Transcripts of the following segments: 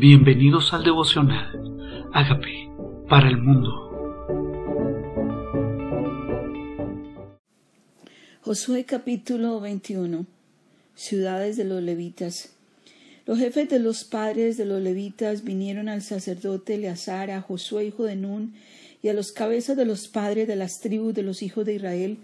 Bienvenidos al devocional. Hágame para el mundo. Josué capítulo 21. Ciudades de los levitas. Los jefes de los padres de los levitas vinieron al sacerdote Eleazar, a Josué hijo de Nun, y a los cabezas de los padres de las tribus de los hijos de Israel,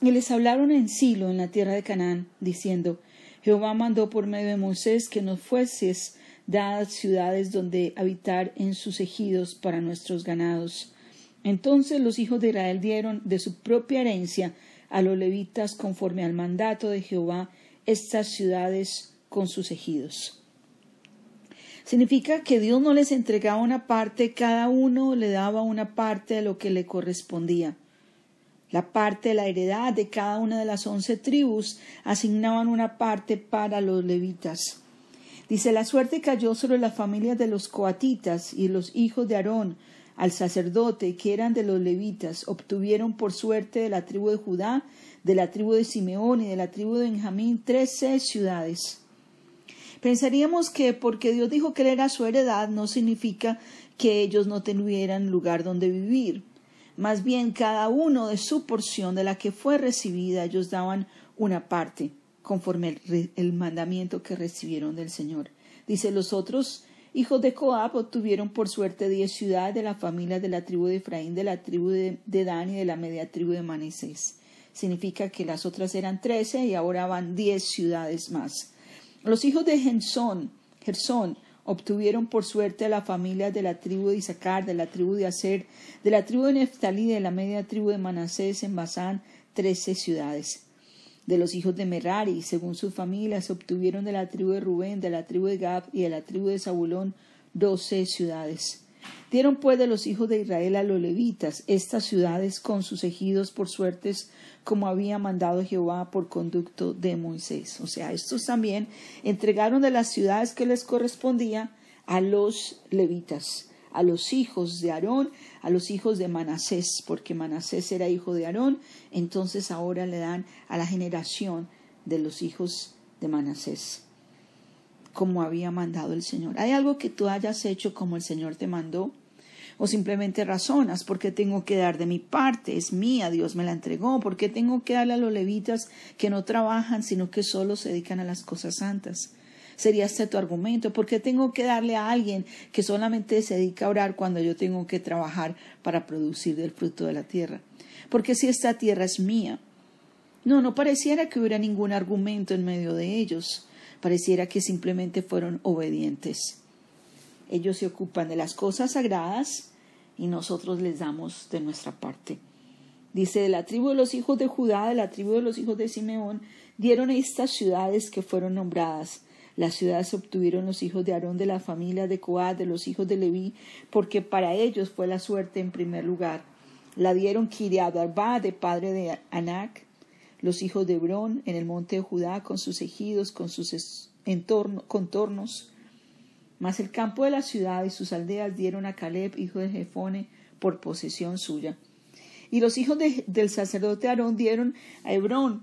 y les hablaron en Silo, en la tierra de Canaán, diciendo, Jehová mandó por medio de Moisés que nos fueses dadas ciudades donde habitar en sus ejidos para nuestros ganados. Entonces los hijos de Israel dieron de su propia herencia a los levitas conforme al mandato de Jehová estas ciudades con sus ejidos. Significa que Dios no les entregaba una parte, cada uno le daba una parte de lo que le correspondía. La parte de la heredad de cada una de las once tribus asignaban una parte para los levitas. Dice, la suerte cayó sobre las familias de los coatitas y los hijos de Aarón, al sacerdote, que eran de los levitas, obtuvieron por suerte de la tribu de Judá, de la tribu de Simeón y de la tribu de Benjamín trece ciudades. Pensaríamos que porque Dios dijo que él era su heredad no significa que ellos no tuvieran lugar donde vivir. Más bien cada uno de su porción de la que fue recibida ellos daban una parte conforme el, mandamiento que recibieron del Señor. Dice, los otros hijos de Coab obtuvieron por suerte diez ciudades de la familia de la tribu de Efraín, de la tribu de, Dan y de la media tribu de Manasés. Significa que las otras eran trece y ahora van diez ciudades más. Los hijos de Gensón, Gersón, obtuvieron por suerte la familia de la tribu de Isaacar, de la tribu de Aser, de la tribu de Neftalí, de la media tribu de Manasés en Basán, trece ciudades de los hijos de Merari, según sus familias, obtuvieron de la tribu de Rubén, de la tribu de Gab y de la tribu de Zabulón doce ciudades. Dieron pues de los hijos de Israel a los levitas estas ciudades con sus ejidos por suertes, como había mandado Jehová por conducto de Moisés. O sea, estos también entregaron de las ciudades que les correspondía a los levitas a los hijos de Aarón, a los hijos de Manasés, porque Manasés era hijo de Aarón, entonces ahora le dan a la generación de los hijos de Manasés, como había mandado el Señor. ¿Hay algo que tú hayas hecho como el Señor te mandó? o simplemente razonas, porque tengo que dar de mi parte, es mía, Dios me la entregó, porque tengo que darle a los levitas que no trabajan, sino que solo se dedican a las cosas santas sería este tu argumento. ¿Por qué tengo que darle a alguien que solamente se dedica a orar cuando yo tengo que trabajar para producir del fruto de la tierra? Porque si esta tierra es mía. No, no pareciera que hubiera ningún argumento en medio de ellos. Pareciera que simplemente fueron obedientes. Ellos se ocupan de las cosas sagradas y nosotros les damos de nuestra parte. Dice, de la tribu de los hijos de Judá, de la tribu de los hijos de Simeón, dieron estas ciudades que fueron nombradas las ciudades obtuvieron los hijos de Aarón de la familia de Coad, de los hijos de Leví, porque para ellos fue la suerte en primer lugar. La dieron Kiriad Arba, de padre de Anac, los hijos de Hebrón, en el monte de Judá, con sus ejidos, con sus contornos. Mas el campo de la ciudad y sus aldeas dieron a Caleb, hijo de Jefone, por posesión suya. Y los hijos del sacerdote Aarón dieron a Hebrón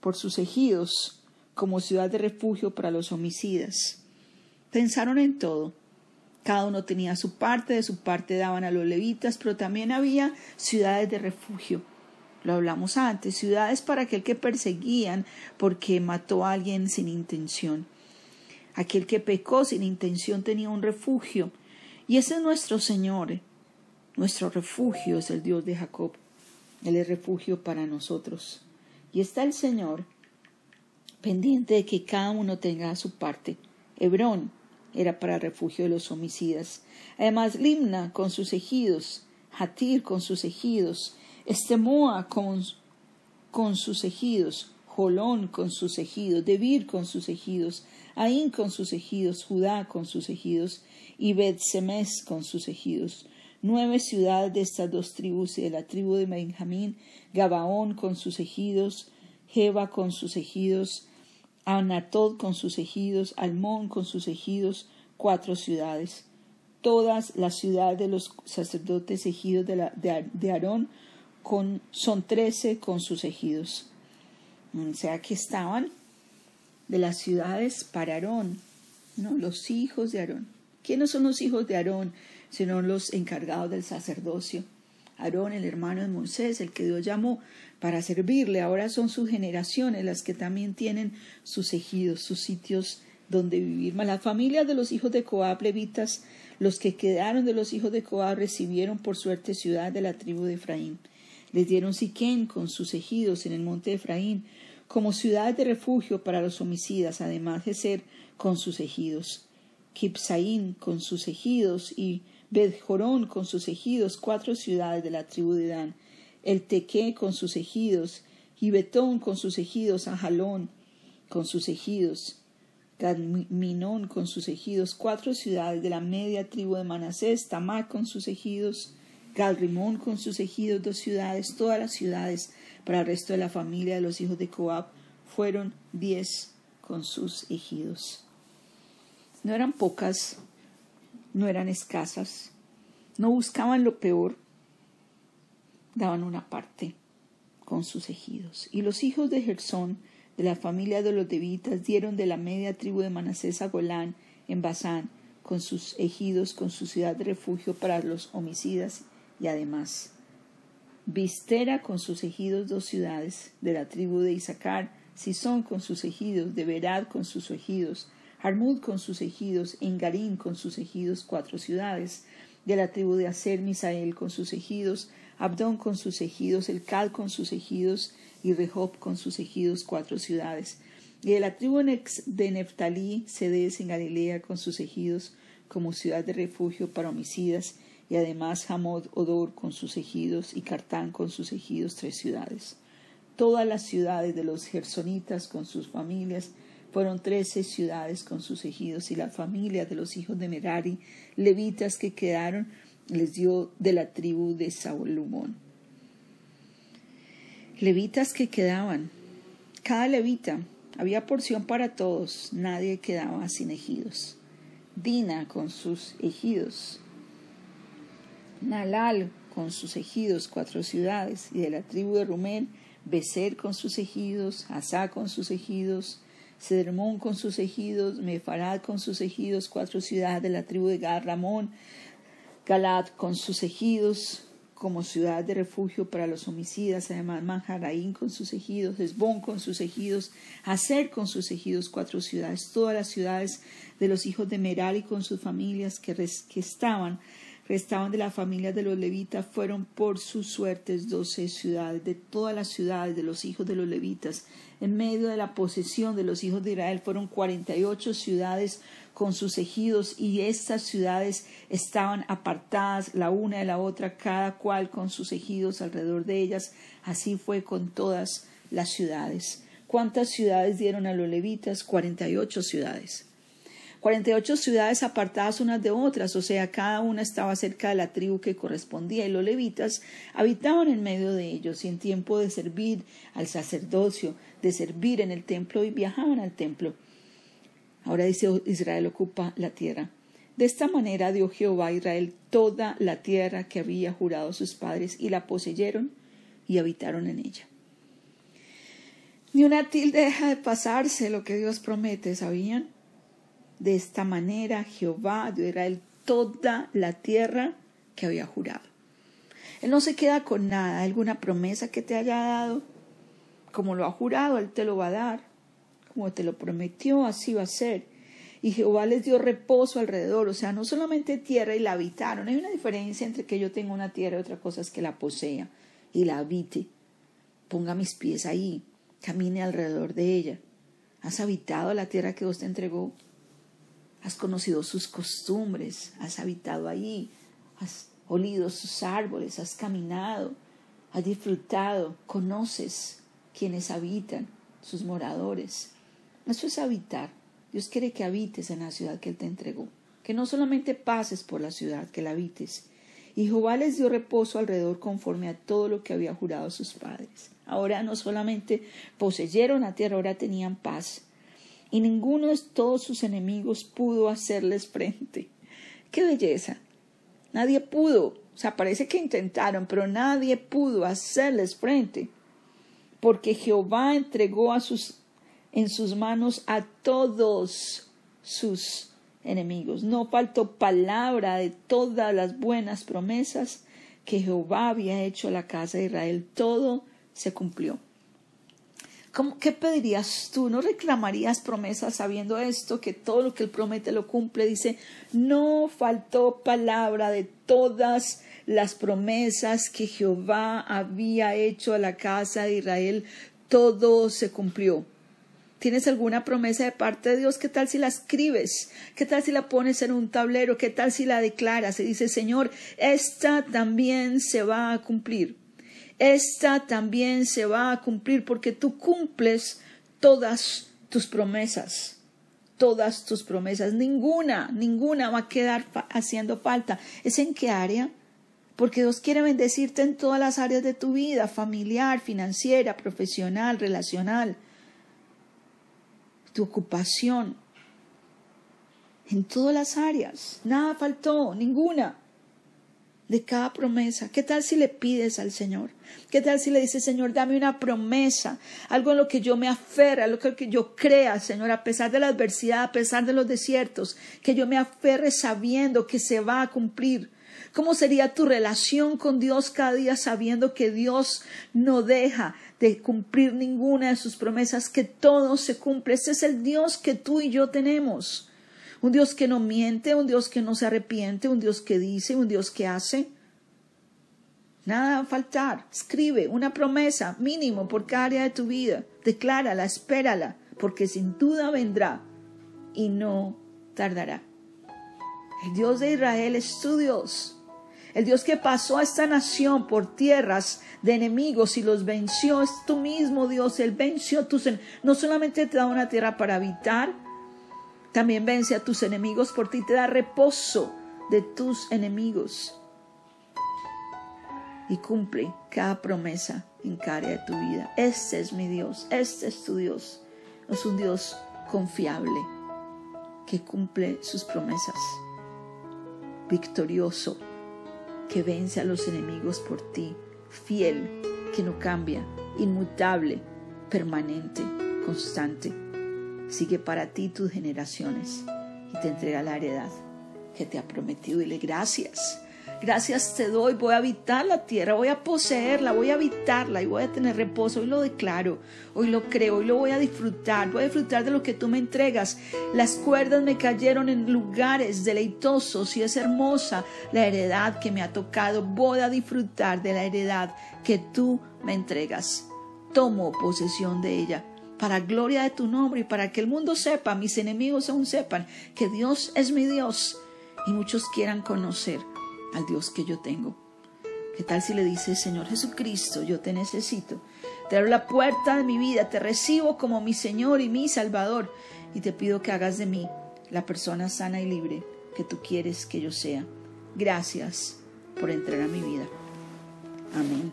por sus ejidos, como ciudad de refugio para los homicidas. Pensaron en todo. Cada uno tenía su parte, de su parte daban a los levitas, pero también había ciudades de refugio. Lo hablamos antes, ciudades para aquel que perseguían porque mató a alguien sin intención. Aquel que pecó sin intención tenía un refugio. Y ese es nuestro Señor. Nuestro refugio es el Dios de Jacob. Él es refugio para nosotros. Y está el Señor pendiente de que cada uno tenga su parte. Hebrón era para refugio de los homicidas. Además, Limna con sus ejidos, Hatir con sus ejidos, Estemoa con, con sus ejidos, Jolón con sus ejidos, Debir con sus ejidos, Aín con sus ejidos, Judá con sus ejidos y Bet-Semes con sus ejidos. Nueve ciudades de estas dos tribus y de la tribu de Benjamín, Gabaón con sus ejidos, Jeba con sus ejidos, Anatod con sus ejidos, Almón con sus ejidos, cuatro ciudades. Todas las ciudades de los sacerdotes ejidos de, de, Aarón son trece con sus ejidos. O sea que estaban de las ciudades para Aarón, ¿no? los hijos de Aarón. ¿Quiénes son los hijos de Aarón? Sino los encargados del sacerdocio. Aarón, el hermano de Moisés, el que Dios llamó para servirle. Ahora son sus generaciones las que también tienen sus ejidos, sus sitios donde vivir. Mas las familias de los hijos de Coab, levitas, los que quedaron de los hijos de Coab, recibieron por suerte ciudad de la tribu de Efraín. Les dieron Siquén con sus ejidos en el monte de Efraín, como ciudad de refugio para los homicidas, además de ser con sus ejidos. Kipsaín con sus ejidos y Bedjorón con sus ejidos, cuatro ciudades de la tribu de Dan. El Teque con sus ejidos, Betón con sus ejidos, Ajalón con sus ejidos, Gadminón con sus ejidos, cuatro ciudades de la media tribu de Manasés, Tamac con sus ejidos, Galrimón con sus ejidos, dos ciudades, todas las ciudades para el resto de la familia de los hijos de Coab fueron diez con sus ejidos. No eran pocas, no eran escasas, no buscaban lo peor, daban una parte con sus ejidos. Y los hijos de Gersón, de la familia de los devitas, dieron de la media tribu de Manasés a Golán, en Basán, con sus ejidos, con su ciudad de refugio para los homicidas y además Vistera con sus ejidos dos ciudades, de la tribu de Isaacar, Sison con sus ejidos, de Berad con sus ejidos, Harmud con sus ejidos, Engarín con sus ejidos, cuatro ciudades, de la tribu de Aser, Misael con sus ejidos, Abdón con sus ejidos, Elcad con sus ejidos, y Rehob con sus ejidos, cuatro ciudades, y de la tribu de Neftalí, Cedes en Galilea con sus ejidos, como ciudad de refugio para homicidas, y además Hamod Odor con sus ejidos y Cartán con sus ejidos, tres ciudades. Todas las ciudades de los gersonitas con sus familias fueron trece ciudades con sus ejidos y la familia de los hijos de Merari, levitas que quedaron, les dio de la tribu de Saulumón. Levitas que quedaban. Cada levita había porción para todos, nadie quedaba sin ejidos. Dina con sus ejidos, Nalal con sus ejidos, cuatro ciudades, y de la tribu de Rumén, Becer con sus ejidos, Asá con sus ejidos, Cedermón con sus ejidos, Mefarad con sus ejidos, cuatro ciudades de la tribu de Gad, Ramón, Galad con sus ejidos, como ciudad de refugio para los homicidas, además Manjaraín con sus ejidos, Esbón con sus ejidos, Hacer con sus ejidos, cuatro ciudades, todas las ciudades de los hijos de Merari con sus familias que estaban restaban de la familia de los levitas fueron por sus suertes doce ciudades, de todas las ciudades de los hijos de los levitas, en medio de la posesión de los hijos de Israel fueron cuarenta y ocho ciudades con sus ejidos, y estas ciudades estaban apartadas la una de la otra, cada cual con sus ejidos alrededor de ellas. Así fue con todas las ciudades. ¿Cuántas ciudades dieron a los levitas? Cuarenta y ocho ciudades. 48 ciudades apartadas unas de otras, o sea, cada una estaba cerca de la tribu que correspondía, y los levitas habitaban en medio de ellos, y en tiempo de servir al sacerdocio, de servir en el templo, y viajaban al templo. Ahora dice Israel ocupa la tierra. De esta manera dio Jehová a Israel toda la tierra que había jurado sus padres, y la poseyeron y habitaron en ella. Ni una tilde deja de pasarse lo que Dios promete, ¿sabían? De esta manera Jehová dio a toda la tierra que había jurado. Él no se queda con nada, alguna promesa que te haya dado, como lo ha jurado, Él te lo va a dar, como te lo prometió, así va a ser. Y Jehová les dio reposo alrededor, o sea, no solamente tierra y la habitaron, hay una diferencia entre que yo tenga una tierra y otra cosa es que la posea y la habite. Ponga mis pies ahí, camine alrededor de ella. ¿Has habitado la tierra que Dios te entregó? Has conocido sus costumbres, has habitado allí, has olido sus árboles, has caminado, has disfrutado, conoces quienes habitan, sus moradores. Eso es habitar. Dios quiere que habites en la ciudad que Él te entregó, que no solamente pases por la ciudad, que la habites. Y Jehová les dio reposo alrededor conforme a todo lo que había jurado sus padres. Ahora no solamente poseyeron la tierra, ahora tenían paz y ninguno de todos sus enemigos pudo hacerles frente. ¡Qué belleza! Nadie pudo, o sea, parece que intentaron, pero nadie pudo hacerles frente, porque Jehová entregó a sus, en sus manos a todos sus enemigos. No faltó palabra de todas las buenas promesas que Jehová había hecho a la casa de Israel. Todo se cumplió. ¿Cómo, ¿Qué pedirías tú? ¿No reclamarías promesas sabiendo esto, que todo lo que Él promete lo cumple? Dice, no faltó palabra de todas las promesas que Jehová había hecho a la casa de Israel. Todo se cumplió. ¿Tienes alguna promesa de parte de Dios? ¿Qué tal si la escribes? ¿Qué tal si la pones en un tablero? ¿Qué tal si la declaras? Y dice, Señor, esta también se va a cumplir. Esta también se va a cumplir porque tú cumples todas tus promesas. Todas tus promesas. Ninguna, ninguna va a quedar haciendo falta. ¿Es en qué área? Porque Dios quiere bendecirte en todas las áreas de tu vida, familiar, financiera, profesional, relacional tu ocupación, en todas las áreas. Nada faltó, ninguna de cada promesa. ¿Qué tal si le pides al Señor? ¿Qué tal si le dices, Señor, dame una promesa, algo en lo que yo me aferre, algo en lo que yo crea, Señor, a pesar de la adversidad, a pesar de los desiertos, que yo me aferre sabiendo que se va a cumplir? ¿Cómo sería tu relación con Dios cada día sabiendo que Dios no deja de cumplir ninguna de sus promesas, que todo se cumple? Ese es el Dios que tú y yo tenemos. Un Dios que no miente, un Dios que no se arrepiente, un Dios que dice, un Dios que hace. Nada va a faltar. Escribe una promesa mínimo por cada área de tu vida. Declárala, espérala, porque sin duda vendrá y no tardará. El Dios de Israel es tu Dios el Dios que pasó a esta nación por tierras de enemigos y los venció es tu mismo Dios. Él venció tus No solamente te da una tierra para habitar, también vence a tus enemigos por ti, te da reposo de tus enemigos. Y cumple cada promesa en cada de tu vida. Este es mi Dios, este es tu Dios. Es un Dios confiable que cumple sus promesas. Victorioso que vence a los enemigos por ti, fiel, que no cambia, inmutable, permanente, constante. Sigue para ti tus generaciones y te entrega la heredad que te ha prometido. Dile gracias Gracias te doy, voy a habitar la tierra, voy a poseerla, voy a habitarla y voy a tener reposo. Hoy lo declaro, hoy lo creo, hoy lo voy a disfrutar, voy a disfrutar de lo que tú me entregas. Las cuerdas me cayeron en lugares deleitosos y es hermosa la heredad que me ha tocado. Voy a disfrutar de la heredad que tú me entregas. Tomo posesión de ella para gloria de tu nombre y para que el mundo sepa, mis enemigos aún sepan, que Dios es mi Dios y muchos quieran conocer al Dios que yo tengo. ¿Qué tal si le dices, Señor Jesucristo, yo te necesito? Te abro la puerta de mi vida, te recibo como mi Señor y mi Salvador y te pido que hagas de mí la persona sana y libre que tú quieres que yo sea. Gracias por entrar a mi vida. Amén.